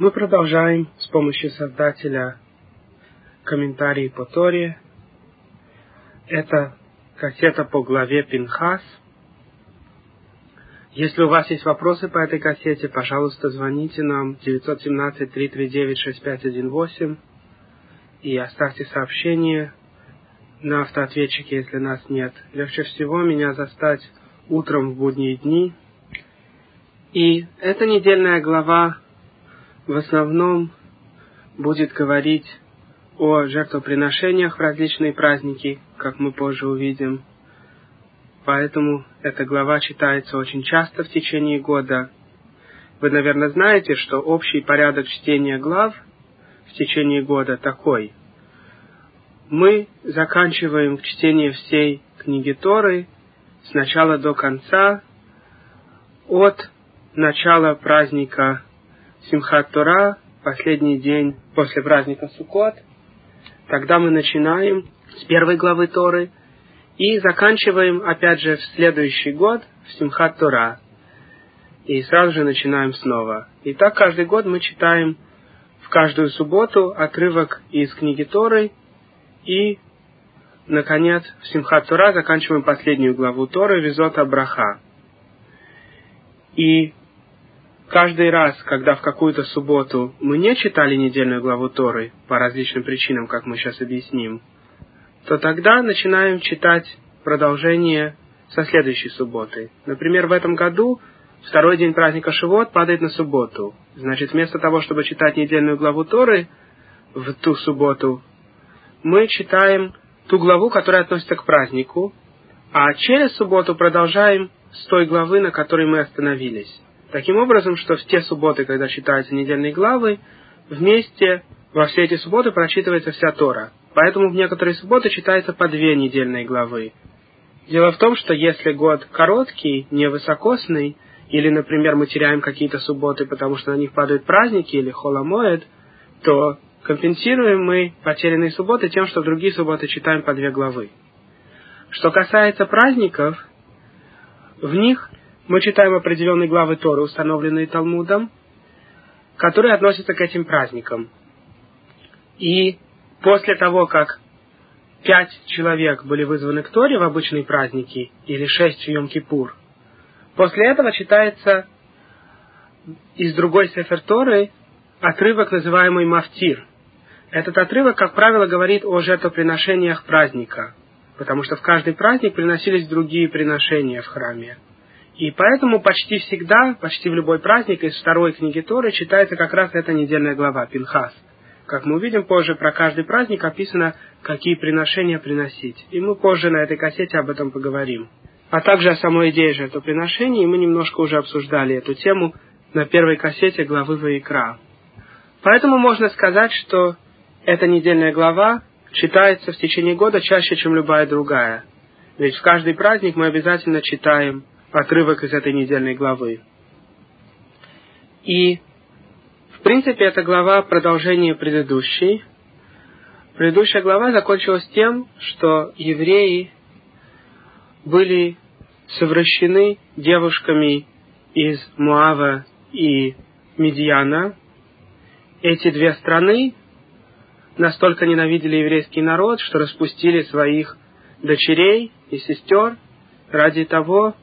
Мы продолжаем с помощью создателя комментарии по Торе. Это кассета по главе Пинхас. Если у вас есть вопросы по этой кассете, пожалуйста, звоните нам 917-339-6518 и оставьте сообщение на автоответчике, если нас нет. Легче всего меня застать утром в будние дни. И эта недельная глава в основном будет говорить о жертвоприношениях в различные праздники, как мы позже увидим. Поэтому эта глава читается очень часто в течение года. Вы, наверное, знаете, что общий порядок чтения глав в течение года такой. Мы заканчиваем чтение всей книги Торы с начала до конца, от начала праздника Симхат Тора, последний день после праздника Суккот. Тогда мы начинаем с первой главы Торы и заканчиваем, опять же, в следующий год в Симхат Тора. И сразу же начинаем снова. И так каждый год мы читаем в каждую субботу отрывок из книги Торы и, наконец, в Симхат Тора заканчиваем последнюю главу Торы Визот Абраха. И каждый раз, когда в какую-то субботу мы не читали недельную главу Торы по различным причинам, как мы сейчас объясним, то тогда начинаем читать продолжение со следующей субботы. Например, в этом году второй день праздника Шивот падает на субботу. Значит, вместо того, чтобы читать недельную главу Торы в ту субботу, мы читаем ту главу, которая относится к празднику, а через субботу продолжаем с той главы, на которой мы остановились. Таким образом, что в те субботы, когда читаются недельные главы, вместе во все эти субботы прочитывается вся Тора. Поэтому в некоторые субботы читается по две недельные главы. Дело в том, что если год короткий, невысокосный, или, например, мы теряем какие-то субботы, потому что на них падают праздники или холомоед, то компенсируем мы потерянные субботы тем, что в другие субботы читаем по две главы. Что касается праздников, в них мы читаем определенные главы Торы, установленные Талмудом, которые относятся к этим праздникам. И после того, как пять человек были вызваны к Торе в обычные праздники, или шесть в Йом-Кипур, после этого читается из другой Сефер Торы отрывок, называемый Мафтир. Этот отрывок, как правило, говорит о жертвоприношениях праздника, потому что в каждый праздник приносились другие приношения в храме. И поэтому почти всегда, почти в любой праздник из второй книги Торы читается как раз эта недельная глава, Пинхас. Как мы увидим позже, про каждый праздник описано, какие приношения приносить. И мы позже на этой кассете об этом поговорим. А также о самой идее жертвоприношений, и мы немножко уже обсуждали эту тему на первой кассете главы Ваикра. Поэтому можно сказать, что эта недельная глава читается в течение года чаще, чем любая другая. Ведь в каждый праздник мы обязательно читаем отрывок из этой недельной главы. И, в принципе, эта глава продолжение предыдущей. Предыдущая глава закончилась тем, что евреи были совращены девушками из Муава и Медиана. Эти две страны настолько ненавидели еврейский народ, что распустили своих дочерей и сестер ради того,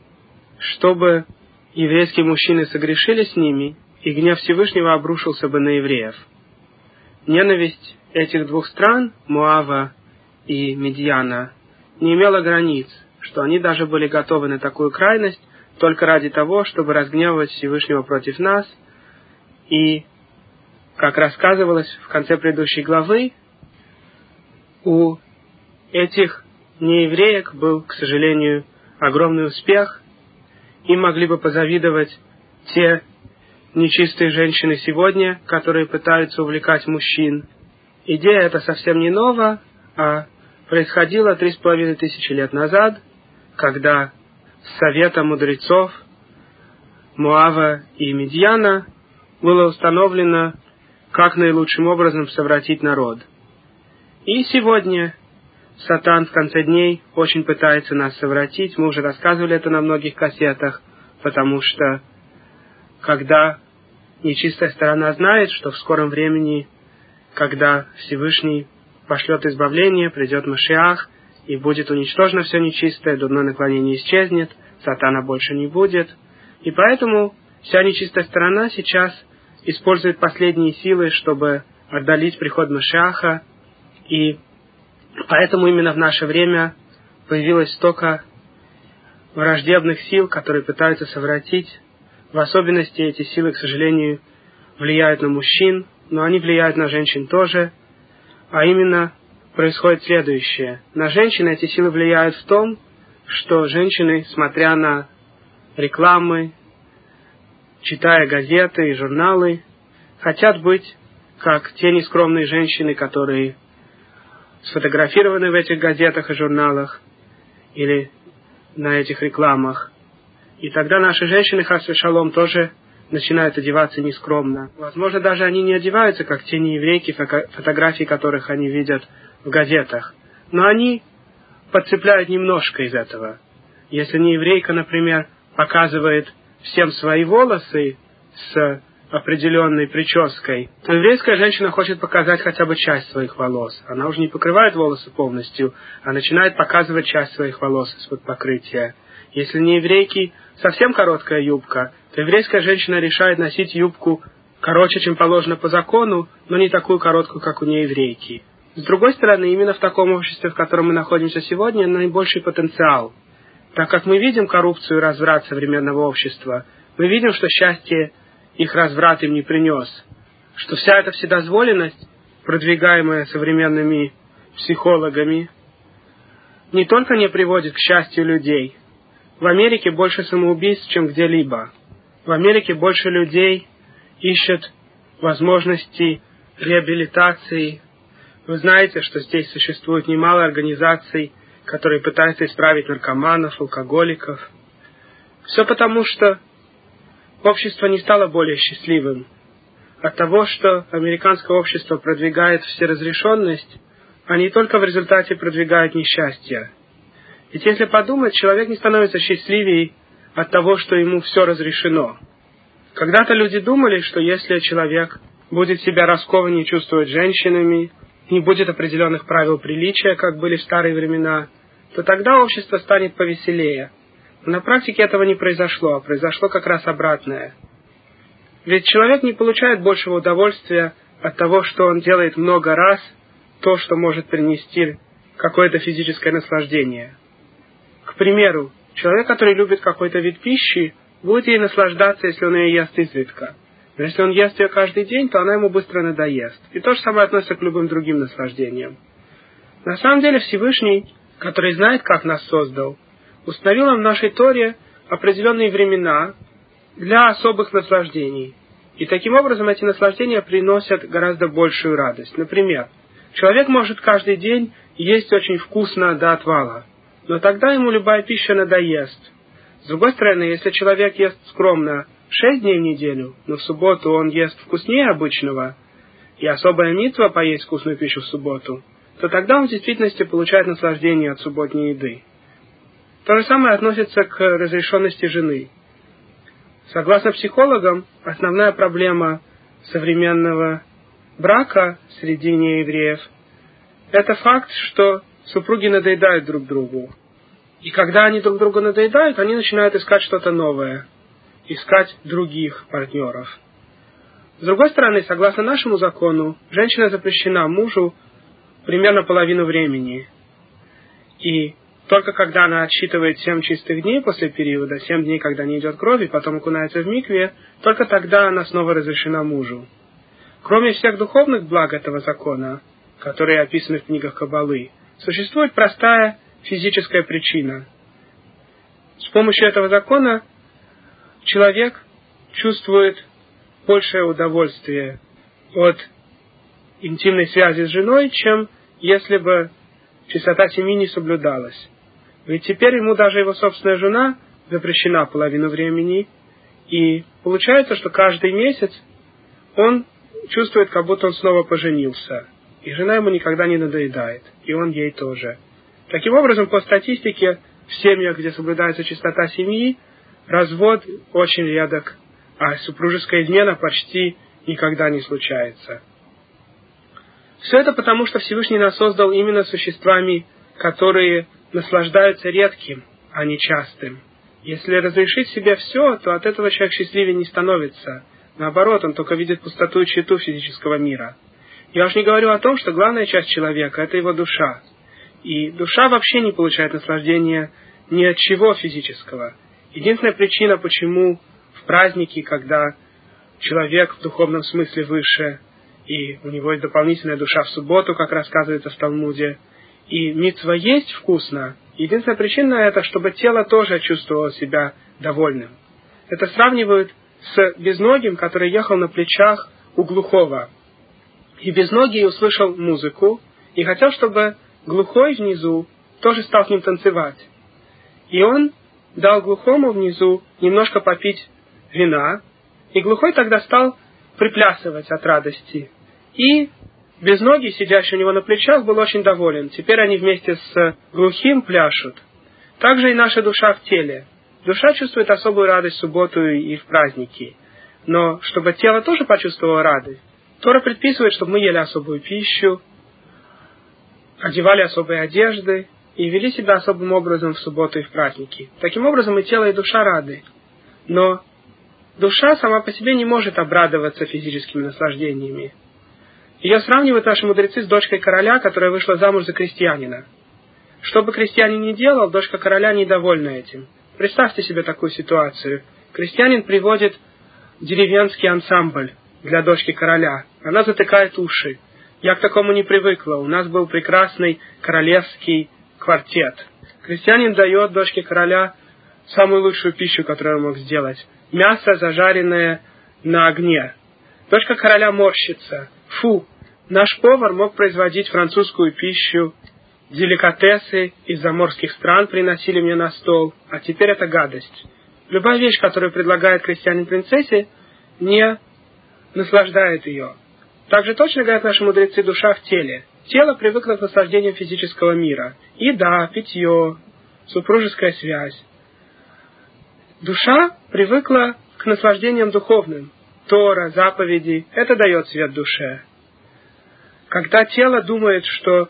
чтобы еврейские мужчины согрешили с ними, и гнев Всевышнего обрушился бы на евреев. Ненависть этих двух стран, Муава и Медьяна, не имела границ, что они даже были готовы на такую крайность только ради того, чтобы разгневывать Всевышнего против нас. И, как рассказывалось в конце предыдущей главы, у этих неевреек был, к сожалению, огромный успех, им могли бы позавидовать те нечистые женщины сегодня, которые пытаются увлекать мужчин. Идея эта совсем не нова, а происходила три с половиной тысячи лет назад, когда с совета мудрецов Муава и Медьяна было установлено, как наилучшим образом совратить народ. И сегодня Сатан в конце дней очень пытается нас совратить. Мы уже рассказывали это на многих кассетах, потому что когда нечистая сторона знает, что в скором времени, когда Всевышний пошлет избавление, придет Машиах, и будет уничтожено все нечистое, дурное наклонение исчезнет, сатана больше не будет. И поэтому вся нечистая сторона сейчас использует последние силы, чтобы отдалить приход Машиаха, и поэтому именно в наше время появилось столько враждебных сил, которые пытаются совратить. В особенности эти силы, к сожалению, влияют на мужчин, но они влияют на женщин тоже. А именно происходит следующее. На женщин эти силы влияют в том, что женщины, смотря на рекламы, читая газеты и журналы, хотят быть как те нескромные женщины, которые сфотографированы в этих газетах и журналах, или на этих рекламах. И тогда наши женщины, Хасве Шалом, тоже начинают одеваться нескромно. Возможно, даже они не одеваются, как те нееврейки, фотографии которых они видят в газетах. Но они подцепляют немножко из этого. Если нееврейка, например, показывает всем свои волосы с определенной прической, то еврейская женщина хочет показать хотя бы часть своих волос. Она уже не покрывает волосы полностью, а начинает показывать часть своих волос из-под покрытия. Если не еврейки совсем короткая юбка, то еврейская женщина решает носить юбку короче, чем положено по закону, но не такую короткую, как у нееврейки. С другой стороны, именно в таком обществе, в котором мы находимся сегодня, наибольший потенциал. Так как мы видим коррупцию и разврат современного общества, мы видим, что счастье их разврат им не принес. Что вся эта вседозволенность, продвигаемая современными психологами, не только не приводит к счастью людей. В Америке больше самоубийств, чем где-либо. В Америке больше людей ищут возможности реабилитации. Вы знаете, что здесь существует немало организаций, которые пытаются исправить наркоманов, алкоголиков. Все потому, что общество не стало более счастливым. От того, что американское общество продвигает всеразрешенность, а не только в результате продвигает несчастье. Ведь если подумать, человек не становится счастливее от того, что ему все разрешено. Когда-то люди думали, что если человек будет себя раскованнее чувствовать женщинами, не будет определенных правил приличия, как были в старые времена, то тогда общество станет повеселее – на практике этого не произошло, а произошло как раз обратное. Ведь человек не получает большего удовольствия от того, что он делает много раз то, что может принести какое-то физическое наслаждение. К примеру, человек, который любит какой-то вид пищи, будет ей наслаждаться, если он ее ест изредка. Но если он ест ее каждый день, то она ему быстро надоест. И то же самое относится к любым другим наслаждениям. На самом деле Всевышний, который знает, как нас создал, установил нам в нашей Торе определенные времена для особых наслаждений. И таким образом эти наслаждения приносят гораздо большую радость. Например, человек может каждый день есть очень вкусно до отвала, но тогда ему любая пища надоест. С другой стороны, если человек ест скромно шесть дней в неделю, но в субботу он ест вкуснее обычного, и особая митва поесть вкусную пищу в субботу, то тогда он в действительности получает наслаждение от субботней еды. То же самое относится к разрешенности жены. Согласно психологам, основная проблема современного брака среди неевреев – это факт, что супруги надоедают друг другу. И когда они друг другу надоедают, они начинают искать что-то новое, искать других партнеров. С другой стороны, согласно нашему закону, женщина запрещена мужу примерно половину времени. И только когда она отсчитывает семь чистых дней после периода, семь дней, когда не идет кровь, и потом окунается в микве, только тогда она снова разрешена мужу. Кроме всех духовных благ этого закона, которые описаны в книгах Кабалы, существует простая физическая причина. С помощью этого закона человек чувствует большее удовольствие от интимной связи с женой, чем если бы чистота семьи не соблюдалась. Ведь теперь ему даже его собственная жена запрещена половину времени, и получается, что каждый месяц он чувствует, как будто он снова поженился. И жена ему никогда не надоедает, и он ей тоже. Таким образом, по статистике, в семьях, где соблюдается чистота семьи, развод очень редок а супружеская измена почти никогда не случается. Все это потому, что Всевышний нас создал именно существами, которые наслаждаются редким, а не частым. Если разрешить себе все, то от этого человек счастливее не становится. Наоборот, он только видит пустоту и читу физического мира. Я уж не говорю о том, что главная часть человека – это его душа. И душа вообще не получает наслаждения ни от чего физического. Единственная причина, почему в праздники, когда человек в духовном смысле выше, и у него есть дополнительная душа в субботу, как рассказывается в Талмуде, и митцва есть вкусно, единственная причина это, чтобы тело тоже чувствовало себя довольным. Это сравнивают с безногим, который ехал на плечах у глухого. И безногий услышал музыку, и хотел, чтобы глухой внизу тоже стал с ним танцевать. И он дал глухому внизу немножко попить вина, и глухой тогда стал приплясывать от радости. И безногий, сидящий у него на плечах, был очень доволен. Теперь они вместе с глухим пляшут. Также и наша душа в теле. Душа чувствует особую радость в субботу и в праздники. Но чтобы тело тоже почувствовало радость, Тора предписывает, чтобы мы ели особую пищу, одевали особые одежды и вели себя особым образом в субботу и в праздники. Таким образом и тело, и душа рады. Но душа сама по себе не может обрадоваться физическими наслаждениями. Ее сравнивают наши мудрецы с дочкой короля, которая вышла замуж за крестьянина. Что бы крестьянин ни делал, дочка короля недовольна этим. Представьте себе такую ситуацию. Крестьянин приводит деревенский ансамбль для дочки короля. Она затыкает уши. Я к такому не привыкла. У нас был прекрасный королевский квартет. Крестьянин дает дочке короля самую лучшую пищу, которую он мог сделать. Мясо, зажаренное на огне. Дочка короля морщится. Фу, наш повар мог производить французскую пищу, деликатесы из заморских стран приносили мне на стол, а теперь это гадость. Любая вещь, которую предлагает крестьянин принцессе, не наслаждает ее. Также точно говорят наши мудрецы душа в теле. Тело привыкло к наслаждениям физического мира. Еда, питье, супружеская связь. Душа привыкла к наслаждениям духовным. Тора, заповеди, это дает свет душе. Когда тело думает, что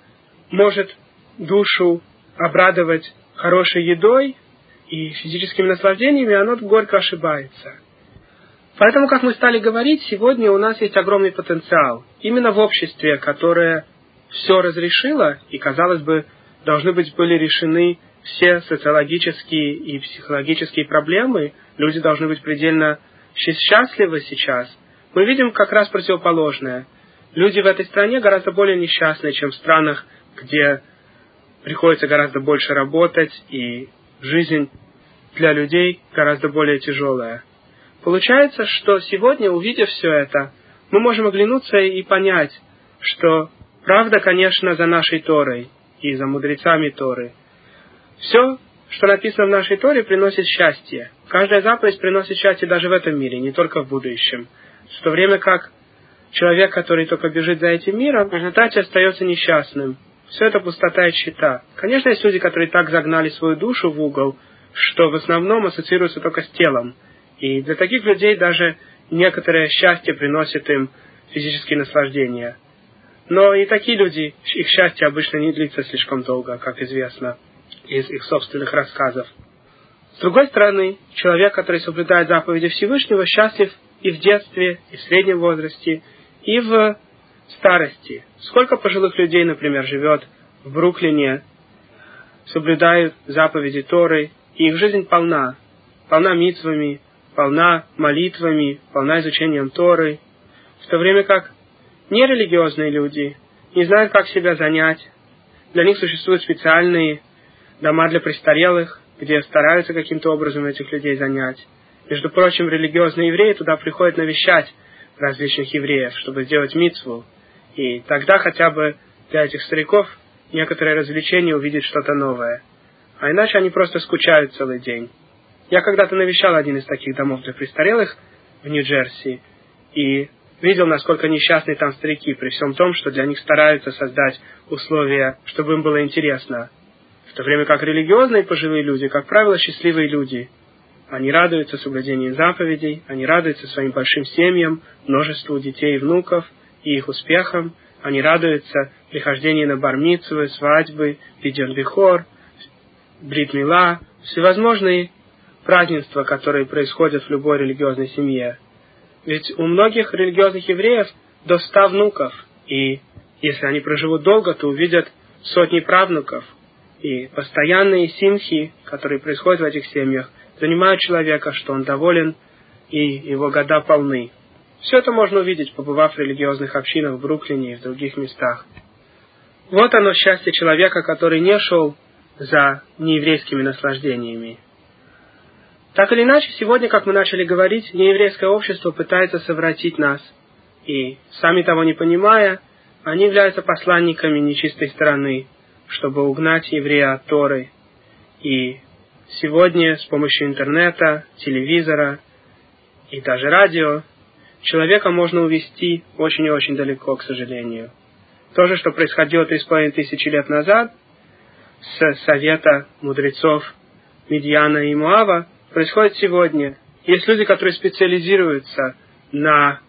может душу обрадовать хорошей едой и физическими наслаждениями, оно горько ошибается. Поэтому, как мы стали говорить, сегодня у нас есть огромный потенциал. Именно в обществе, которое все разрешило, и, казалось бы, должны быть были решены все социологические и психологические проблемы, люди должны быть предельно счастливы сейчас, мы видим как раз противоположное. Люди в этой стране гораздо более несчастны, чем в странах, где приходится гораздо больше работать, и жизнь для людей гораздо более тяжелая. Получается, что сегодня, увидев все это, мы можем оглянуться и понять, что правда, конечно, за нашей Торой и за мудрецами Торы. Все, что написано в нашей Торе, приносит счастье. Каждая заповедь приносит счастье даже в этом мире, не только в будущем. В то время как человек, который только бежит за этим миром, в результате остается несчастным. Все это пустота и щита. Конечно, есть люди, которые так загнали свою душу в угол, что в основном ассоциируются только с телом. И для таких людей даже некоторое счастье приносит им физические наслаждения. Но и такие люди, их счастье обычно не длится слишком долго, как известно из их собственных рассказов. С другой стороны, человек, который соблюдает заповеди Всевышнего, счастлив и в детстве, и в среднем возрасте, и в старости. Сколько пожилых людей, например, живет в Бруклине, соблюдают заповеди Торы, и их жизнь полна, полна митвами, полна молитвами, полна изучением Торы, в то время как нерелигиозные люди не знают, как себя занять. Для них существуют специальные дома для престарелых, где стараются каким-то образом этих людей занять. Между прочим, религиозные евреи туда приходят навещать различных евреев, чтобы сделать митцву. И тогда хотя бы для этих стариков некоторое развлечение увидеть что-то новое. А иначе они просто скучают целый день. Я когда-то навещал один из таких домов для престарелых в Нью-Джерси и видел, насколько несчастны там старики, при всем том, что для них стараются создать условия, чтобы им было интересно. В то время как религиозные пожилые люди, как правило, счастливые люди. они радуются соблюдению заповедей, они радуются своим большим семьям, множеству детей и внуков и их успехам, они радуются прихождению на бармицвы, свадьбы, видеон бихор, бритмила, всевозможные празднества, которые происходят в любой религиозной семье. Ведь у многих религиозных евреев до ста внуков, и если они проживут долго, то увидят сотни правнуков. И постоянные симхи, которые происходят в этих семьях, занимают человека, что он доволен, и его года полны. Все это можно увидеть, побывав в религиозных общинах в Бруклине и в других местах. Вот оно счастье человека, который не шел за нееврейскими наслаждениями. Так или иначе, сегодня, как мы начали говорить, нееврейское общество пытается совратить нас. И, сами того не понимая, они являются посланниками нечистой стороны, чтобы угнать еврея от Торы. И сегодня с помощью интернета, телевизора и даже радио человека можно увести очень и очень далеко, к сожалению. То же, что происходило три с половиной тысячи лет назад с совета мудрецов Медьяна и Муава, происходит сегодня. Есть люди, которые специализируются на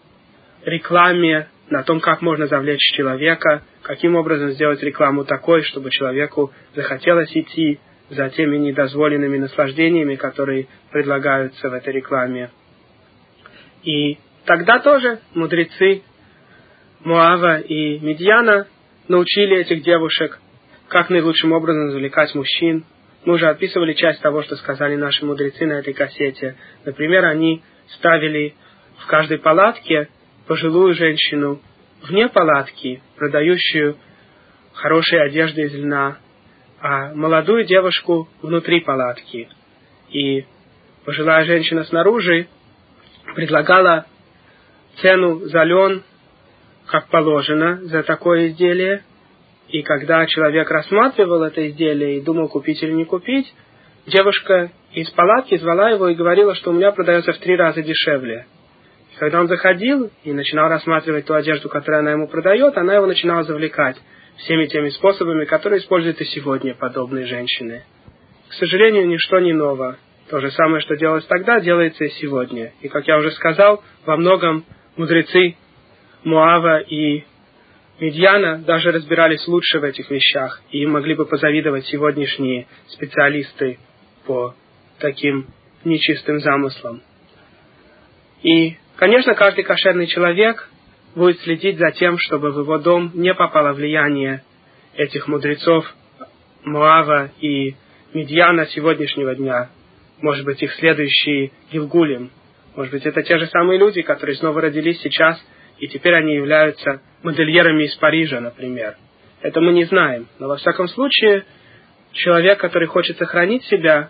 рекламе, на том, как можно завлечь человека, каким образом сделать рекламу такой, чтобы человеку захотелось идти за теми недозволенными наслаждениями, которые предлагаются в этой рекламе. И тогда тоже мудрецы Муава и Медьяна научили этих девушек, как наилучшим образом завлекать мужчин. Мы уже описывали часть того, что сказали наши мудрецы на этой кассете. Например, они ставили в каждой палатке пожилую женщину вне палатки, продающую хорошие одежды из льна, а молодую девушку внутри палатки. И пожилая женщина снаружи предлагала цену за лен, как положено, за такое изделие. И когда человек рассматривал это изделие и думал, купить или не купить, девушка из палатки звала его и говорила, что у меня продается в три раза дешевле. Когда он заходил и начинал рассматривать ту одежду, которую она ему продает, она его начинала завлекать всеми теми способами, которые используют и сегодня подобные женщины. К сожалению, ничто не ново. То же самое, что делалось тогда, делается и сегодня. И, как я уже сказал, во многом мудрецы Муава и Медьяна даже разбирались лучше в этих вещах, и могли бы позавидовать сегодняшние специалисты по таким нечистым замыслам. И, конечно, каждый кошерный человек будет следить за тем, чтобы в его дом не попало влияние этих мудрецов Муава и Медьяна сегодняшнего дня. Может быть, их следующие Гилгулим. Может быть, это те же самые люди, которые снова родились сейчас, и теперь они являются модельерами из Парижа, например. Это мы не знаем. Но во всяком случае, человек, который хочет сохранить себя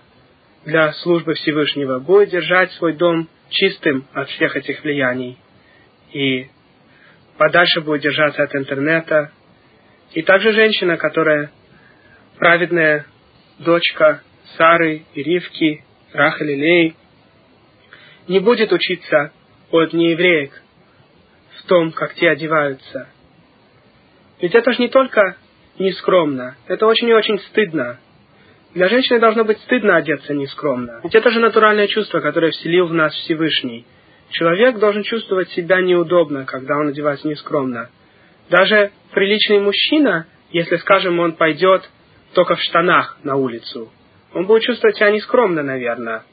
для службы Всевышнего, будет держать свой дом чистым от всех этих влияний. И подальше будет держаться от интернета. И также женщина, которая праведная дочка Сары и Ривки, Рахали Лей, не будет учиться от неевреек в том, как те одеваются. Ведь это же не только нескромно, это очень и очень стыдно для женщины должно быть стыдно одеться нескромно. Ведь это же натуральное чувство, которое вселил в нас Всевышний. Человек должен чувствовать себя неудобно, когда он одевается нескромно. Даже приличный мужчина, если, скажем, он пойдет только в штанах на улицу, он будет чувствовать себя нескромно, наверное.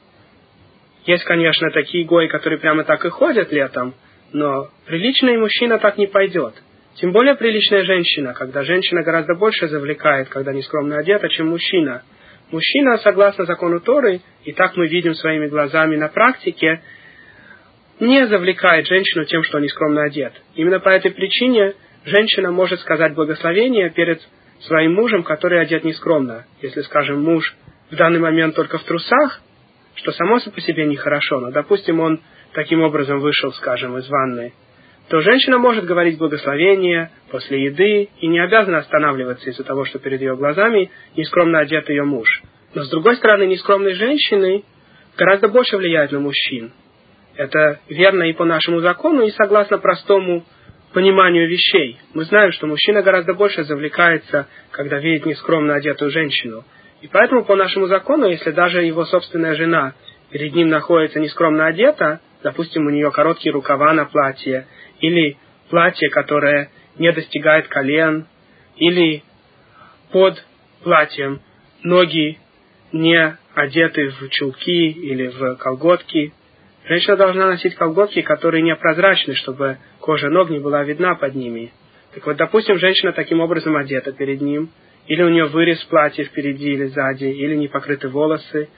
Есть, конечно, такие гои, которые прямо так и ходят летом, но приличный мужчина так не пойдет. Тем более приличная женщина, когда женщина гораздо больше завлекает, когда нескромно одета, чем мужчина – Мужчина, согласно закону Торы, и так мы видим своими глазами на практике, не завлекает женщину тем, что он нескромно одет. Именно по этой причине женщина может сказать благословение перед своим мужем, который одет нескромно. Если, скажем, муж в данный момент только в трусах, что само по себе нехорошо, но, допустим, он таким образом вышел, скажем, из ванны, то женщина может говорить благословение после еды и не обязана останавливаться из-за того, что перед ее глазами нескромно одет ее муж. Но с другой стороны, нескромные женщины гораздо больше влияют на мужчин. Это верно и по нашему закону, и согласно простому пониманию вещей. Мы знаем, что мужчина гораздо больше завлекается, когда видит нескромно одетую женщину. И поэтому по нашему закону, если даже его собственная жена перед ним находится нескромно одета, допустим, у нее короткие рукава на платье, или платье, которое не достигает колен, или под платьем ноги не одеты в чулки или в колготки. Женщина должна носить колготки, которые не прозрачны, чтобы кожа ног не была видна под ними. Так вот, допустим, женщина таким образом одета перед ним, или у нее вырез платья впереди или сзади, или не покрыты волосы,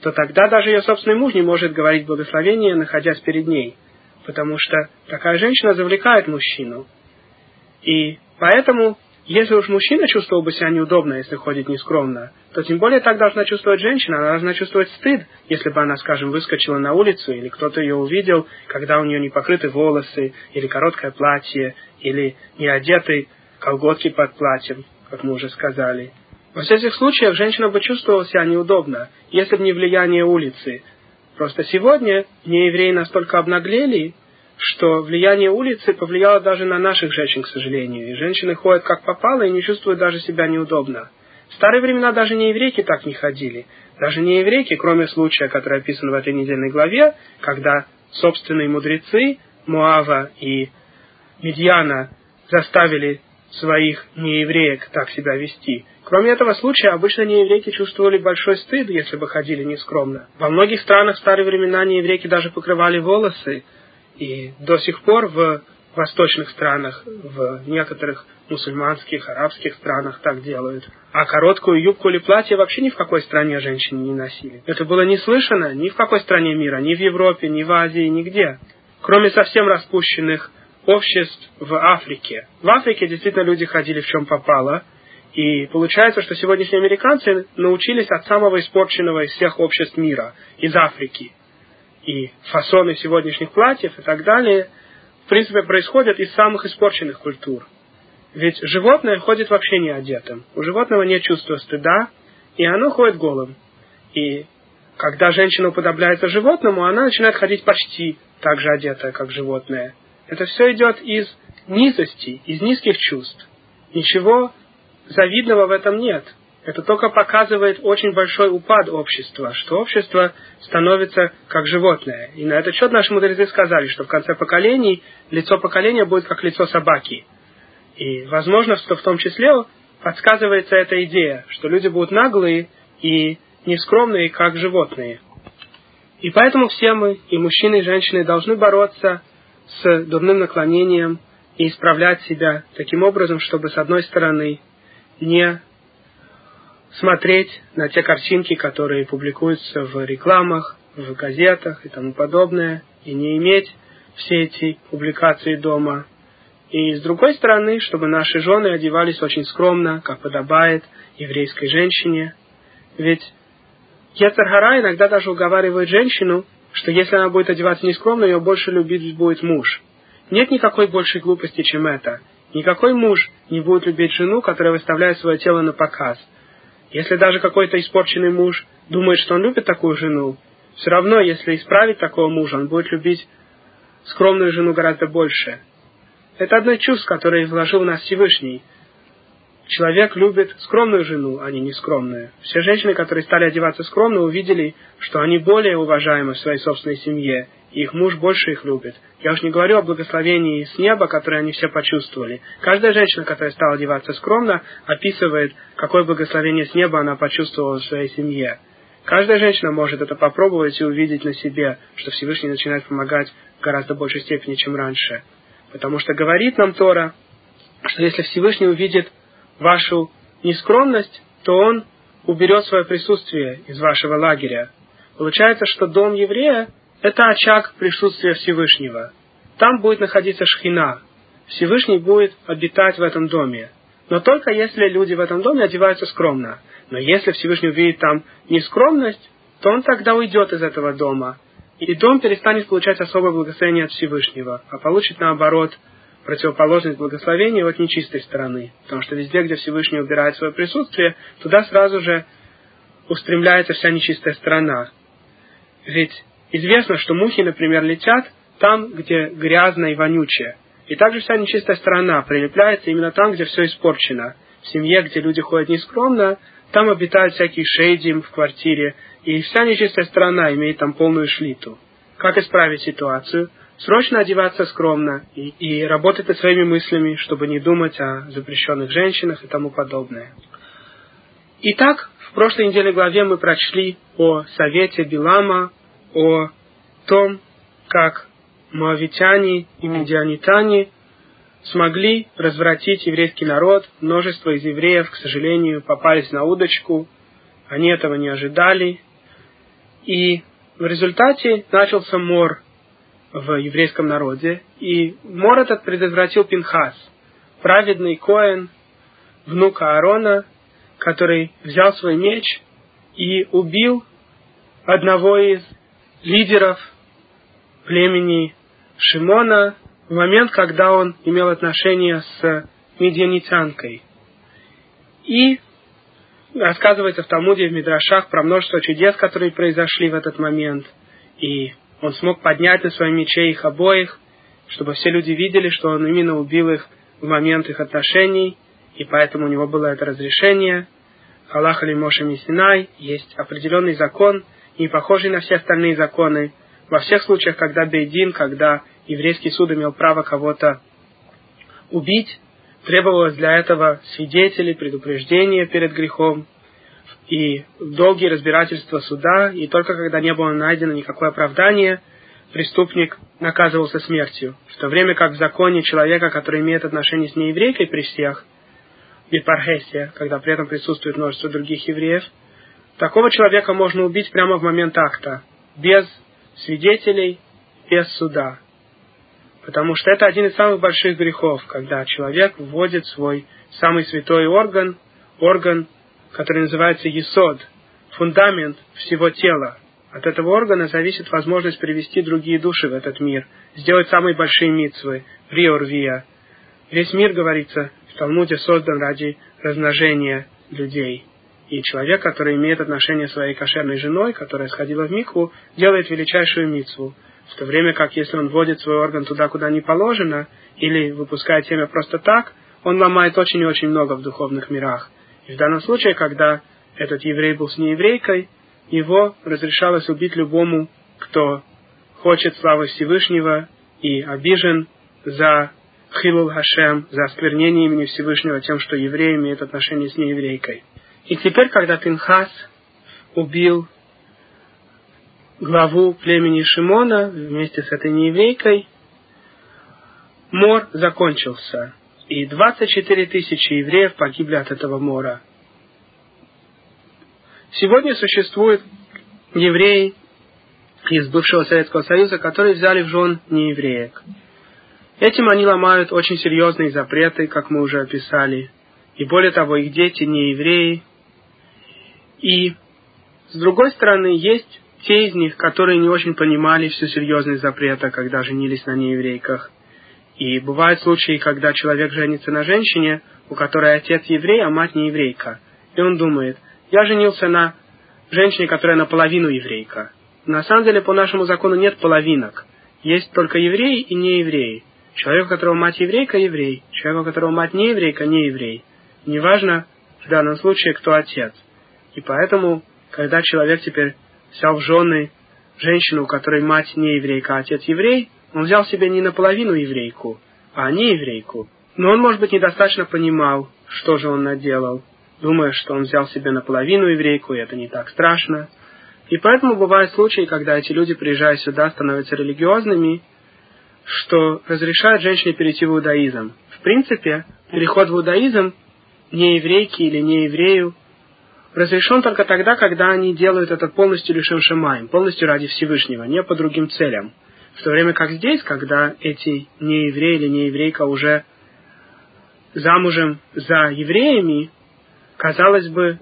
то тогда даже ее собственный муж не может говорить благословение, находясь перед ней, потому что такая женщина завлекает мужчину. И поэтому если уж мужчина чувствовал бы себя неудобно, если ходит нескромно, то тем более так должна чувствовать женщина. Она должна чувствовать стыд, если бы она, скажем, выскочила на улицу, или кто-то ее увидел, когда у нее не покрыты волосы, или короткое платье, или не одеты колготки под платьем, как мы уже сказали. Во всех этих случаях женщина бы чувствовала себя неудобно, если бы не влияние улицы. Просто сегодня неевреи настолько обнаглели, что влияние улицы повлияло даже на наших женщин, к сожалению. И женщины ходят как попало и не чувствуют даже себя неудобно. В старые времена даже не еврейки так не ходили. Даже не еврейки, кроме случая, который описан в этой недельной главе, когда собственные мудрецы Муава и Медьяна заставили своих неевреек так себя вести. Кроме этого случая, обычно нееврейки чувствовали большой стыд, если бы ходили нескромно. Во многих странах в старые времена нееврейки даже покрывали волосы, и до сих пор в восточных странах, в некоторых мусульманских, арабских странах так делают. А короткую юбку или платье вообще ни в какой стране женщины не носили. Это было не слышано ни в какой стране мира, ни в Европе, ни в Азии, нигде. Кроме совсем распущенных обществ в Африке. В Африке действительно люди ходили в чем попало. И получается, что сегодняшние американцы научились от самого испорченного из всех обществ мира, из Африки и фасоны сегодняшних платьев и так далее, в принципе, происходят из самых испорченных культур. Ведь животное ходит вообще не одетым. У животного нет чувства стыда, и оно ходит голым. И когда женщина уподобляется животному, она начинает ходить почти так же одетая, как животное. Это все идет из низости, из низких чувств. Ничего завидного в этом нет. Это только показывает очень большой упад общества, что общество становится как животное. И на этот счет наши мудрецы сказали, что в конце поколений лицо поколения будет как лицо собаки. И, возможно, что в том числе подсказывается эта идея, что люди будут наглые и нескромные, как животные. И поэтому все мы, и мужчины, и женщины, должны бороться с дурным наклонением и исправлять себя таким образом, чтобы, с одной стороны, не смотреть на те картинки, которые публикуются в рекламах, в газетах и тому подобное, и не иметь все эти публикации дома. И с другой стороны, чтобы наши жены одевались очень скромно, как подобает еврейской женщине. Ведь Яцаргара иногда даже уговаривает женщину, что если она будет одеваться нескромно, ее больше любить будет муж. Нет никакой большей глупости, чем это. Никакой муж не будет любить жену, которая выставляет свое тело на показ – если даже какой-то испорченный муж думает, что он любит такую жену, все равно, если исправить такого мужа, он будет любить скромную жену гораздо больше. Это одно из чувств, которое изложил нас Всевышний. Человек любит скромную жену, а не нескромную. Все женщины, которые стали одеваться скромно, увидели, что они более уважаемы в своей собственной семье, и их муж больше их любит. Я уж не говорю о благословении с неба, которое они все почувствовали. Каждая женщина, которая стала одеваться скромно, описывает, какое благословение с неба она почувствовала в своей семье. Каждая женщина может это попробовать и увидеть на себе, что Всевышний начинает помогать в гораздо большей степени, чем раньше. Потому что говорит нам Тора, что если Всевышний увидит вашу нескромность, то Он уберет свое присутствие из вашего лагеря. Получается, что дом еврея это очаг присутствия Всевышнего. Там будет находиться шхина. Всевышний будет обитать в этом доме. Но только если люди в этом доме одеваются скромно. Но если Всевышний увидит там нескромность, то он тогда уйдет из этого дома. И дом перестанет получать особое благословение от Всевышнего, а получит наоборот противоположность благословения от нечистой стороны. Потому что везде, где Всевышний убирает свое присутствие, туда сразу же устремляется вся нечистая сторона. Ведь Известно, что мухи, например, летят там, где грязно и вонючее. И также вся нечистая сторона прилепляется именно там, где все испорчено. В семье, где люди ходят нескромно, там обитают всякие шейдим в квартире, и вся нечистая страна имеет там полную шлиту. Как исправить ситуацию? Срочно одеваться скромно и, и работать над своими мыслями, чтобы не думать о запрещенных женщинах и тому подобное. Итак, в прошлой неделе главе мы прочли о совете Билама, о том, как моавитяне и медианитане смогли развратить еврейский народ. Множество из евреев, к сожалению, попались на удочку. Они этого не ожидали. И в результате начался мор в еврейском народе. И мор этот предотвратил Пинхас, праведный Коэн, внук Аарона, который взял свой меч и убил одного из лидеров племени Шимона в момент, когда он имел отношение с медианитянкой. И рассказывается в Талмуде в Мидрашах про множество чудес, которые произошли в этот момент. И он смог поднять на своем мече их обоих, чтобы все люди видели, что он именно убил их в момент их отношений, и поэтому у него было это разрешение. Аллах или Моше Мисинай, есть определенный закон, не похожий на все остальные законы. Во всех случаях, когда Бейдин, когда еврейский суд имел право кого-то убить, требовалось для этого свидетели, предупреждение перед грехом и долгие разбирательства суда, и только когда не было найдено никакое оправдание, преступник наказывался смертью. В то время как в законе человека, который имеет отношение с нееврейкой при всех, Бипархесия, когда при этом присутствует множество других евреев, такого человека можно убить прямо в момент акта, без свидетелей, без суда. Потому что это один из самых больших грехов, когда человек вводит свой самый святой орган, орган, который называется есод, фундамент всего тела. От этого органа зависит возможность привести другие души в этот мир, сделать самые большие митцвы, риорвия. Весь мир, говорится, в Талмуде создан ради размножения людей. И человек, который имеет отношение с своей кошерной женой, которая сходила в микву, делает величайшую митцву – в то время как если он вводит свой орган туда, куда не положено, или выпускает семя просто так, он ломает очень и очень много в духовных мирах. И в данном случае, когда этот еврей был с нееврейкой, его разрешалось убить любому, кто хочет славы Всевышнего и обижен за Хилул Хашем, за осквернение имени Всевышнего тем, что еврей имеет отношение с нееврейкой. И теперь, когда Пинхас убил главу племени Шимона вместе с этой нееврейкой, мор закончился, и 24 тысячи евреев погибли от этого мора. Сегодня существуют евреи из бывшего Советского Союза, которые взяли в жен неевреек. Этим они ломают очень серьезные запреты, как мы уже описали. И более того, их дети не евреи. И с другой стороны, есть те из них, которые не очень понимали всю серьезность запрета, когда женились на нееврейках. И бывают случаи, когда человек женится на женщине, у которой отец еврей, а мать не еврейка. И он думает, я женился на женщине, которая наполовину еврейка. На самом деле, по нашему закону нет половинок. Есть только евреи и неевреи. Человек, у которого мать еврейка, еврей. Человек, у которого мать не еврейка, не еврей. Неважно в данном случае, кто отец. И поэтому, когда человек теперь взял в жены женщину, у которой мать не еврейка, а отец еврей, он взял себе не наполовину еврейку, а не еврейку. Но он, может быть, недостаточно понимал, что же он наделал, думая, что он взял себе наполовину еврейку, и это не так страшно. И поэтому бывают случаи, когда эти люди, приезжая сюда, становятся религиозными, что разрешают женщине перейти в иудаизм. В принципе, переход в иудаизм не еврейке или не еврею разрешен только тогда, когда они делают это полностью лишен шамаем, полностью ради Всевышнего, не по другим целям. В то время как здесь, когда эти неевреи или нееврейка уже замужем за евреями, казалось бы,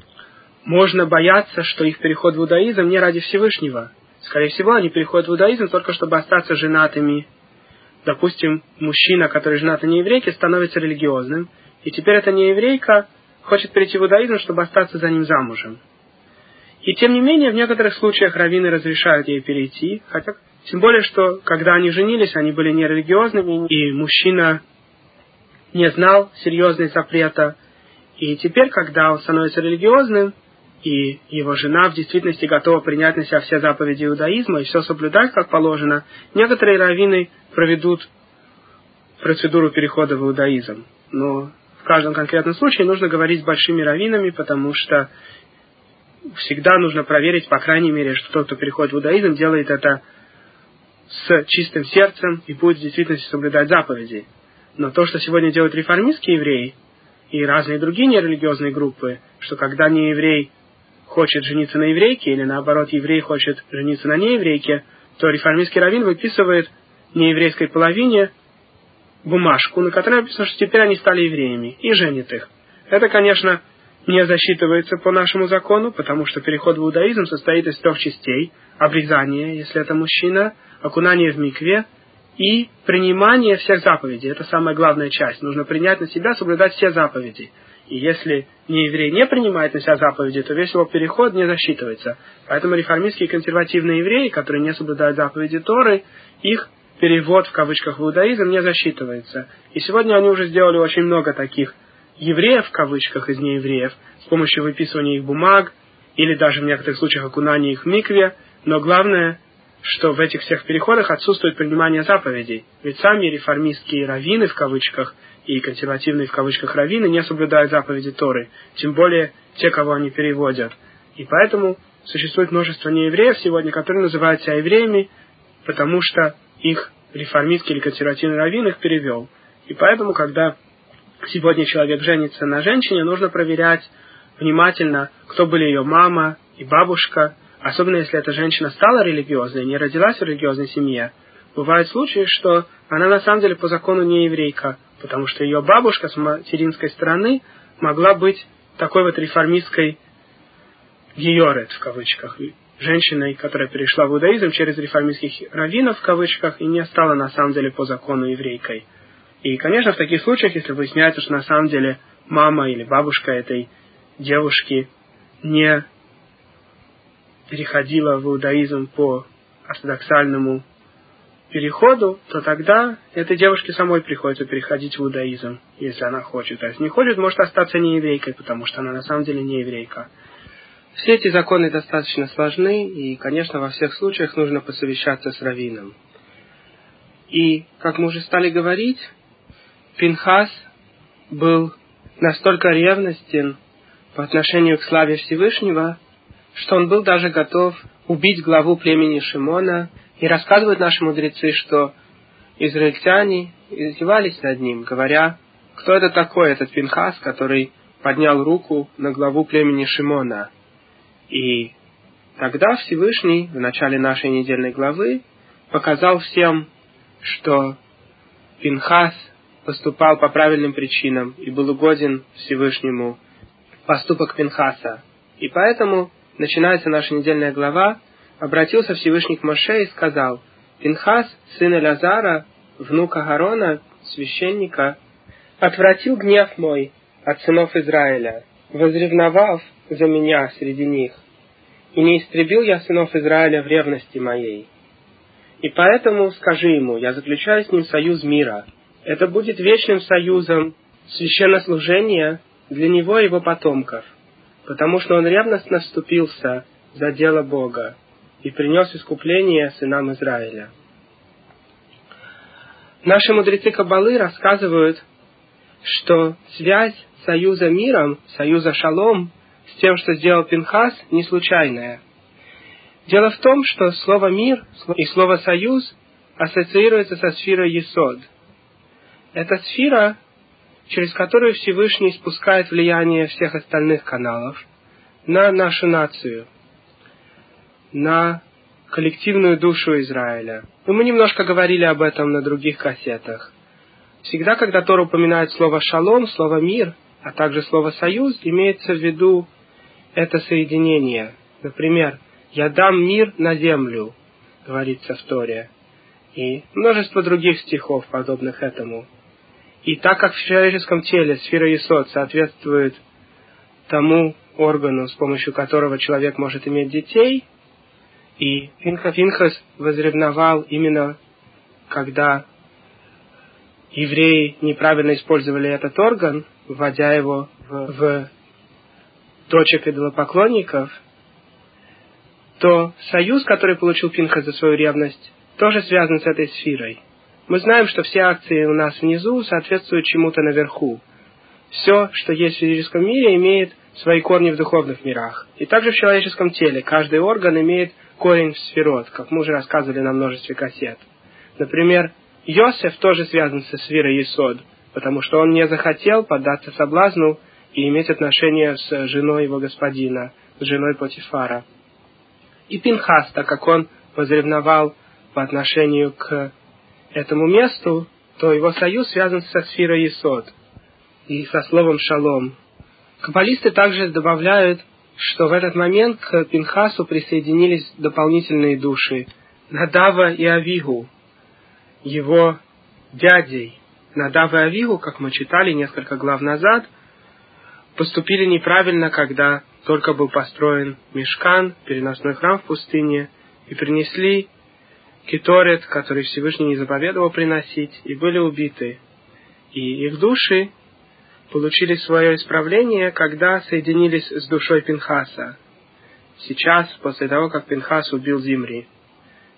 можно бояться, что их переход в иудаизм не ради Всевышнего. Скорее всего, они переходят в иудаизм только чтобы остаться женатыми. Допустим, мужчина, который женат на нееврейке, становится религиозным, и теперь эта нееврейка хочет перейти в иудаизм, чтобы остаться за ним замужем. И тем не менее, в некоторых случаях раввины разрешают ей перейти, хотя тем более, что когда они женились, они были нерелигиозными, и мужчина не знал серьезной запрета. И теперь, когда он становится религиозным, и его жена в действительности готова принять на себя все заповеди иудаизма и все соблюдать как положено, некоторые раввины проведут процедуру перехода в иудаизм. Но каждом конкретном случае нужно говорить с большими раввинами, потому что всегда нужно проверить, по крайней мере, что тот, кто переходит в иудаизм, делает это с чистым сердцем и будет в действительности соблюдать заповеди. Но то, что сегодня делают реформистские евреи и разные другие нерелигиозные группы, что когда не еврей хочет жениться на еврейке, или наоборот, еврей хочет жениться на нееврейке, то реформистский раввин выписывает нееврейской половине бумажку, на которой написано, что теперь они стали евреями, и женит их. Это, конечно, не засчитывается по нашему закону, потому что переход в иудаизм состоит из трех частей. Обрезание, если это мужчина, окунание в микве и принимание всех заповедей. Это самая главная часть. Нужно принять на себя, соблюдать все заповеди. И если не еврей не принимает на себя заповеди, то весь его переход не засчитывается. Поэтому реформистские консервативные евреи, которые не соблюдают заповеди Торы, их перевод в кавычках в иудаизм не засчитывается. И сегодня они уже сделали очень много таких евреев в кавычках из неевреев с помощью выписывания их бумаг или даже в некоторых случаях окунания их в микве. Но главное, что в этих всех переходах отсутствует принимание заповедей. Ведь сами реформистские раввины в кавычках и консервативные в кавычках раввины не соблюдают заповеди Торы, тем более те, кого они переводят. И поэтому существует множество неевреев сегодня, которые называют себя евреями, потому что их реформистский или консервативный раввин их перевел. И поэтому, когда сегодня человек женится на женщине, нужно проверять внимательно, кто были ее мама и бабушка, особенно если эта женщина стала религиозной, не родилась в религиозной семье. Бывают случаи, что она на самом деле по закону не еврейка, потому что ее бабушка с материнской стороны могла быть такой вот реформистской георет в кавычках, женщиной, которая перешла в иудаизм через реформистских раввинов в кавычках и не стала на самом деле по закону еврейкой. И, конечно, в таких случаях, если выясняется, что на самом деле мама или бабушка этой девушки не переходила в иудаизм по ортодоксальному переходу, то тогда этой девушке самой приходится переходить в иудаизм, если она хочет. А если не хочет, может остаться не еврейкой, потому что она на самом деле не еврейка. Все эти законы достаточно сложны, и, конечно, во всех случаях нужно посовещаться с раввином. И, как мы уже стали говорить, Пинхас был настолько ревностен по отношению к славе Всевышнего, что он был даже готов убить главу племени Шимона, и рассказывают наши мудрецы, что израильтяне издевались над ним, говоря, кто это такой, этот Пинхас, который поднял руку на главу племени Шимона. И тогда Всевышний в начале нашей недельной главы показал всем, что Пинхас поступал по правильным причинам и был угоден Всевышнему поступок Пинхаса. И поэтому начинается наша недельная глава, обратился Всевышний к Моше и сказал, Пинхас, сын Элязара, внука Гарона, священника, отвратил гнев мой от сынов Израиля, возревновав за меня среди них, и не истребил я сынов Израиля в ревности моей. И поэтому скажи ему, я заключаю с ним союз мира, это будет вечным союзом священнослужения для него и его потомков, потому что он ревностно вступился за дело Бога и принес искупление сынам Израиля. Наши мудрецы Кабалы рассказывают, что связь союза миром, союза шалом, тем, что сделал Пинхас, не случайная. Дело в том, что слово «мир» и слово «союз» ассоциируется со сферой Есод – это сфера, через которую Всевышний спускает влияние всех остальных каналов на нашу нацию, на коллективную душу Израиля. И мы немножко говорили об этом на других кассетах. Всегда, когда Тора упоминает слово «шалом», слово «мир», а также слово «союз», имеется в виду это соединение. Например, «Я дам мир на землю», говорится в Торе. И множество других стихов, подобных этому – и так как в человеческом теле сфера Есод соответствует тому органу, с помощью которого человек может иметь детей, и Пинха Пинхас возревновал именно, когда евреи неправильно использовали этот орган, вводя его в, в точек идолопоклонников, то союз, который получил Пинхас за свою ревность, тоже связан с этой сферой. Мы знаем, что все акции у нас внизу соответствуют чему-то наверху. Все, что есть в физическом мире, имеет свои корни в духовных мирах. И также в человеческом теле каждый орган имеет корень в сферот, как мы уже рассказывали на множестве кассет. Например, Йосеф тоже связан со сферой Исод, потому что он не захотел поддаться соблазну и иметь отношения с женой его господина, с женой Потифара. И Пинхас, так как он возревновал по отношению к этому месту, то его союз связан со сферой Исод и со словом «шалом». Каббалисты также добавляют, что в этот момент к Пинхасу присоединились дополнительные души Надава и Авигу, его дядей. Надав и Авигу, как мы читали несколько глав назад, поступили неправильно, когда только был построен Мешкан, переносной храм в пустыне, и принесли киторет, который Всевышний не заповедовал приносить, и были убиты. И их души получили свое исправление, когда соединились с душой Пинхаса. Сейчас, после того, как Пинхас убил Зимри.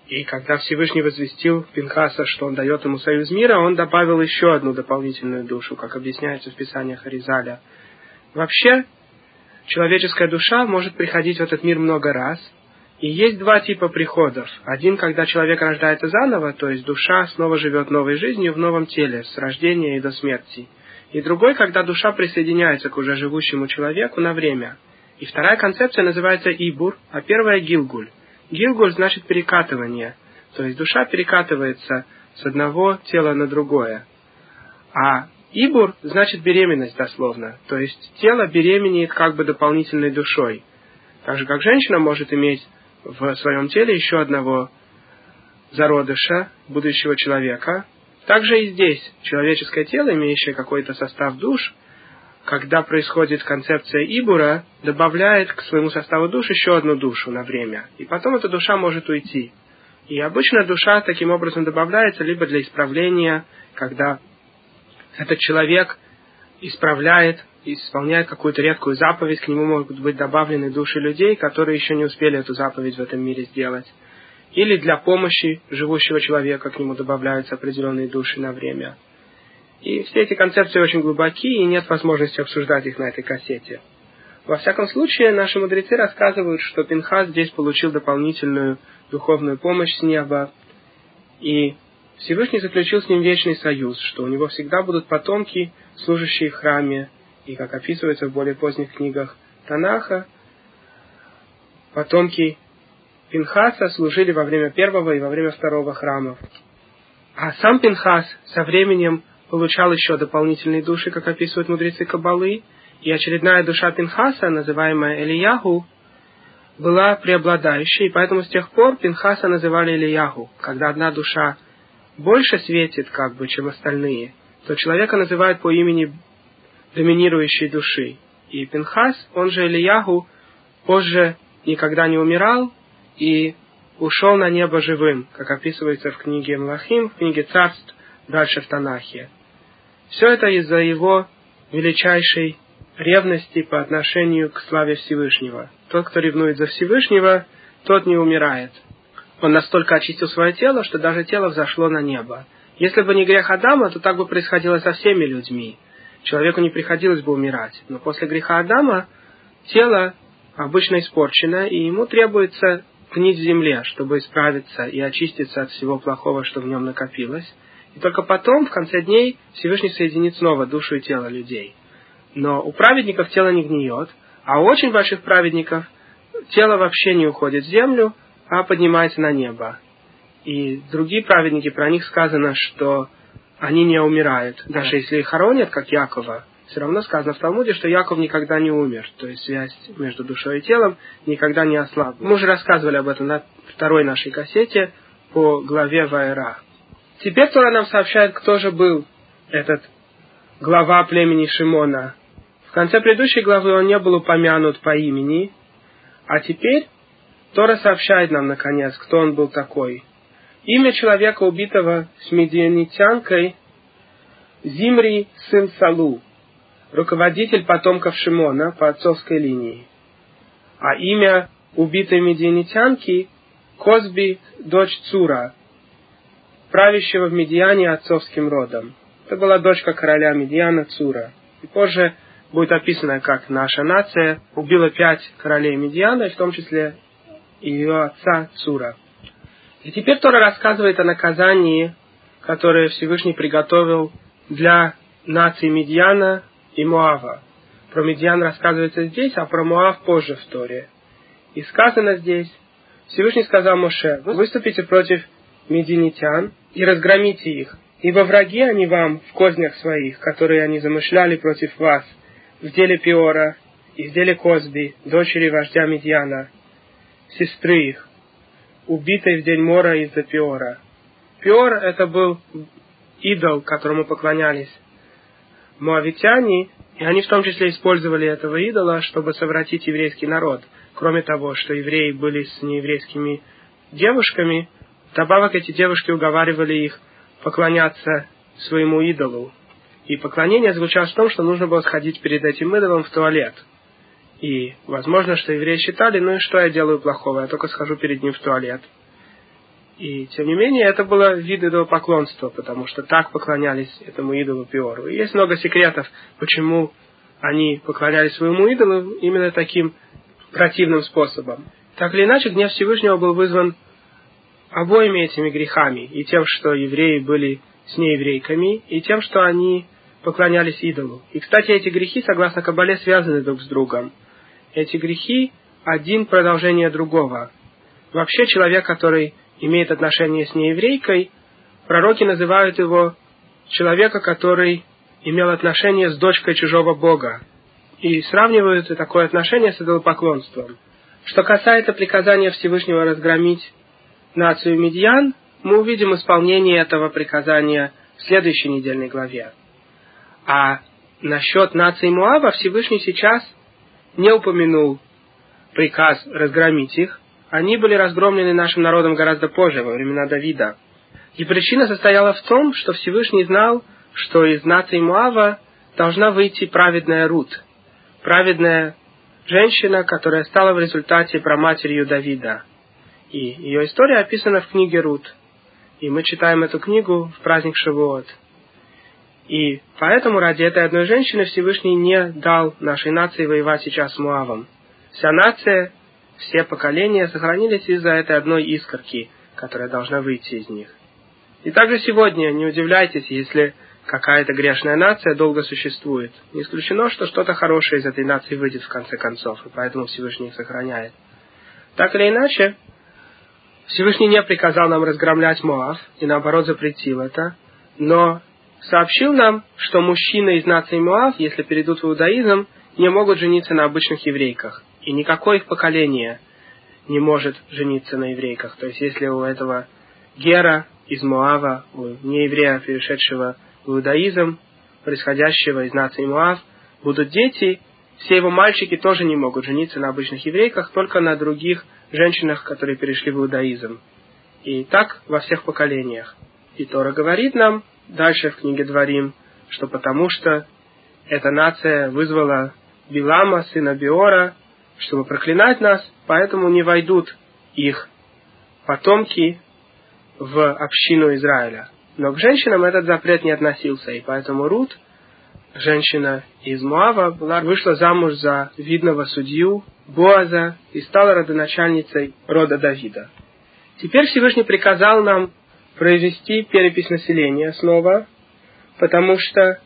И когда Всевышний возвестил Пинхаса, что он дает ему союз мира, он добавил еще одну дополнительную душу, как объясняется в Писании Харизаля. Вообще, человеческая душа может приходить в этот мир много раз, и есть два типа приходов. Один, когда человек рождается заново, то есть душа снова живет новой жизнью в новом теле, с рождения и до смерти – и другой, когда душа присоединяется к уже живущему человеку на время. И вторая концепция называется Ибур, а первая Гилгуль. Гилгуль значит перекатывание, то есть душа перекатывается с одного тела на другое. А Ибур значит беременность дословно, то есть тело беременеет как бы дополнительной душой. Так же, как женщина может иметь в своем теле еще одного зародыша, будущего человека, также и здесь человеческое тело, имеющее какой-то состав душ, когда происходит концепция Ибура, добавляет к своему составу душ еще одну душу на время. И потом эта душа может уйти. И обычно душа таким образом добавляется либо для исправления, когда этот человек исправляет, исполняет какую-то редкую заповедь, к нему могут быть добавлены души людей, которые еще не успели эту заповедь в этом мире сделать или для помощи живущего человека к нему добавляются определенные души на время. И все эти концепции очень глубоки, и нет возможности обсуждать их на этой кассете. Во всяком случае, наши мудрецы рассказывают, что Пинхас здесь получил дополнительную духовную помощь с неба, и Всевышний заключил с ним вечный союз, что у него всегда будут потомки, служащие в храме, и, как описывается в более поздних книгах Танаха, потомки Пинхаса служили во время первого и во время второго храмов. А сам Пинхас со временем получал еще дополнительные души, как описывают мудрецы Кабалы, и очередная душа Пинхаса, называемая Элияху, была преобладающей, и поэтому с тех пор Пинхаса называли Элияху. Когда одна душа больше светит, как бы, чем остальные, то человека называют по имени доминирующей души. И Пинхас, он же Элияху, позже никогда не умирал, и ушел на небо живым, как описывается в книге Млахим, в книге Царств, дальше в Танахе. Все это из-за его величайшей ревности по отношению к славе Всевышнего. Тот, кто ревнует за Всевышнего, тот не умирает. Он настолько очистил свое тело, что даже тело взошло на небо. Если бы не грех Адама, то так бы происходило со всеми людьми. Человеку не приходилось бы умирать. Но после греха Адама тело обычно испорчено, и ему требуется гнить в земле, чтобы исправиться и очиститься от всего плохого, что в нем накопилось. И только потом, в конце дней, Всевышний соединит снова душу и тело людей. Но у праведников тело не гниет, а у очень больших праведников тело вообще не уходит в землю, а поднимается на небо. И другие праведники, про них сказано, что они не умирают. Даже если их хоронят, как Якова, все равно сказано в Талмуде, что Яков никогда не умер, то есть связь между душой и телом никогда не ослабла. Мы уже рассказывали об этом на второй нашей кассете по главе Вайра. Теперь Тора нам сообщает, кто же был этот глава племени Шимона. В конце предыдущей главы он не был упомянут по имени, а теперь Тора сообщает нам, наконец, кто он был такой. Имя человека, убитого с медианитянкой, Зимри, сын Салу. руководитель потомков Шимона по отцовской линии. А имя убитой медианитянки Козби, дочь Цура, правящего в Медиане отцовским родом. Это была дочка короля Медиана Цура. И позже будет описано, как наша нация убила пять королей Медиана, в том числе и ее отца Цура. И теперь Тора рассказывает о наказании, которое Всевышний приготовил для нации Медиана и Моава. Про Медиан рассказывается здесь, а про Моав позже в Торе. И сказано здесь, Всевышний сказал Моше, выступите против мединитян и разгромите их, ибо враги они вам в кознях своих, которые они замышляли против вас, в деле Пиора и в деле Козби, дочери вождя Медьяна, сестры их, убитой в день Мора из-за Пиора. Пиор — это был идол, которому поклонялись моавитяне, и они в том числе использовали этого идола, чтобы совратить еврейский народ. Кроме того, что евреи были с нееврейскими девушками, добавок эти девушки уговаривали их поклоняться своему идолу. И поклонение заключалось в том, что нужно было сходить перед этим идолом в туалет. И возможно, что евреи считали, ну и что я делаю плохого, я только схожу перед ним в туалет. И тем не менее, это было вид идолопоклонства, потому что так поклонялись этому идолу Пиору. И есть много секретов, почему они поклонялись своему идолу именно таким противным способом. Так или иначе, гнев Всевышнего был вызван обоими этими грехами, и тем, что евреи были с нееврейками, и тем, что они поклонялись идолу. И, кстати, эти грехи, согласно Кабале, связаны друг с другом. Эти грехи – один продолжение другого. Вообще, человек, который имеет отношение с нееврейкой, пророки называют его человека, который имел отношение с дочкой чужого бога. И сравнивают такое отношение с идолопоклонством. Что касается приказания Всевышнего разгромить нацию Медьян, мы увидим исполнение этого приказания в следующей недельной главе. А насчет нации Муава Всевышний сейчас не упомянул приказ разгромить их, они были разгромлены нашим народом гораздо позже, во времена Давида. И причина состояла в том, что Всевышний знал, что из нации Муава должна выйти праведная Рут, праведная женщина, которая стала в результате проматерью Давида. И ее история описана в книге Рут. И мы читаем эту книгу в праздник Шавуот. И поэтому ради этой одной женщины Всевышний не дал нашей нации воевать сейчас с Муавом. Вся нация все поколения сохранились из-за этой одной искорки, которая должна выйти из них. И также сегодня не удивляйтесь, если какая-то грешная нация долго существует. Не исключено, что что-то хорошее из этой нации выйдет в конце концов, и поэтому Всевышний их сохраняет. Так или иначе, Всевышний не приказал нам разгромлять Моав, и наоборот запретил это, но сообщил нам, что мужчины из нации Моав, если перейдут в иудаизм, не могут жениться на обычных еврейках. И никакое их поколение не может жениться на еврейках. То есть, если у этого Гера из Моава, у нееврея, перешедшего в иудаизм, происходящего из нации Моав, будут дети, все его мальчики тоже не могут жениться на обычных еврейках, только на других женщинах, которые перешли в иудаизм. И так во всех поколениях. И Тора говорит нам дальше в книге Дворим, что потому что эта нация вызвала Билама, сына Биора, чтобы проклинать нас, поэтому не войдут их потомки в общину Израиля. Но к женщинам этот запрет не относился, и поэтому Рут, женщина из Муава, была, вышла замуж за видного судью Боаза и стала родоначальницей рода Давида. Теперь Всевышний приказал нам произвести перепись населения снова, потому что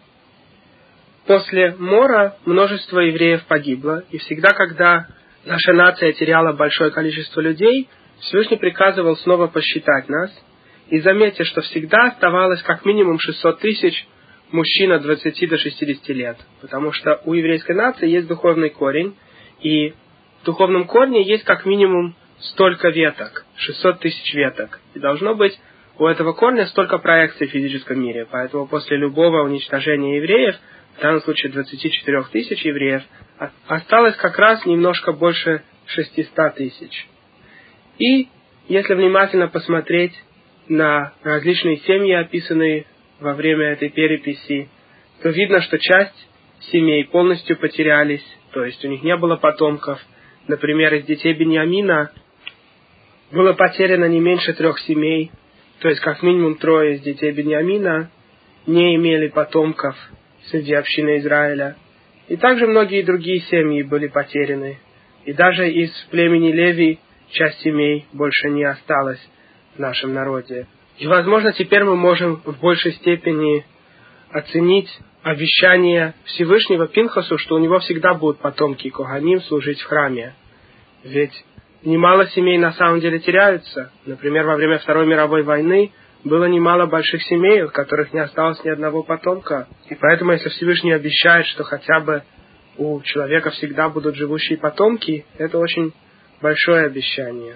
После Мора множество евреев погибло, и всегда, когда наша нация теряла большое количество людей, Всевышний приказывал снова посчитать нас. И заметьте, что всегда оставалось как минимум 600 тысяч мужчин от 20 до 60 лет. Потому что у еврейской нации есть духовный корень, и в духовном корне есть как минимум столько веток, 600 тысяч веток. И должно быть у этого корня столько проекций в физическом мире. Поэтому после любого уничтожения евреев – в данном случае 24 тысяч евреев, осталось как раз немножко больше 600 тысяч. И если внимательно посмотреть на различные семьи, описанные во время этой переписи, то видно, что часть семей полностью потерялись, то есть у них не было потомков. Например, из детей Беньямина было потеряно не меньше трех семей, то есть как минимум трое из детей Беньямина не имели потомков среди общины Израиля. И также многие другие семьи были потеряны. И даже из племени Леви часть семей больше не осталось в нашем народе. И, возможно, теперь мы можем в большей степени оценить обещание Всевышнего Пинхасу, что у него всегда будут потомки Коганим служить в храме. Ведь немало семей на самом деле теряются. Например, во время Второй мировой войны было немало больших семей, у которых не осталось ни одного потомка. И поэтому, если Всевышний обещает, что хотя бы у человека всегда будут живущие потомки, это очень большое обещание.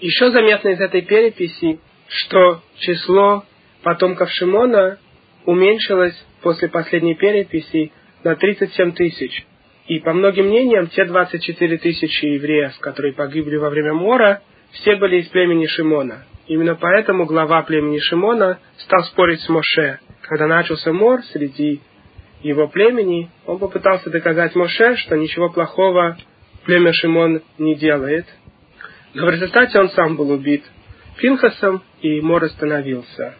Еще заметно из этой переписи, что число потомков Шимона уменьшилось после последней переписи на 37 тысяч. И по многим мнениям, те 24 тысячи евреев, которые погибли во время мора, все были из племени Шимона. Именно поэтому глава племени Шимона стал спорить с Моше. Когда начался мор среди его племени, он попытался доказать Моше, что ничего плохого племя Шимон не делает. Но в результате он сам был убит Пинхасом, и мор остановился.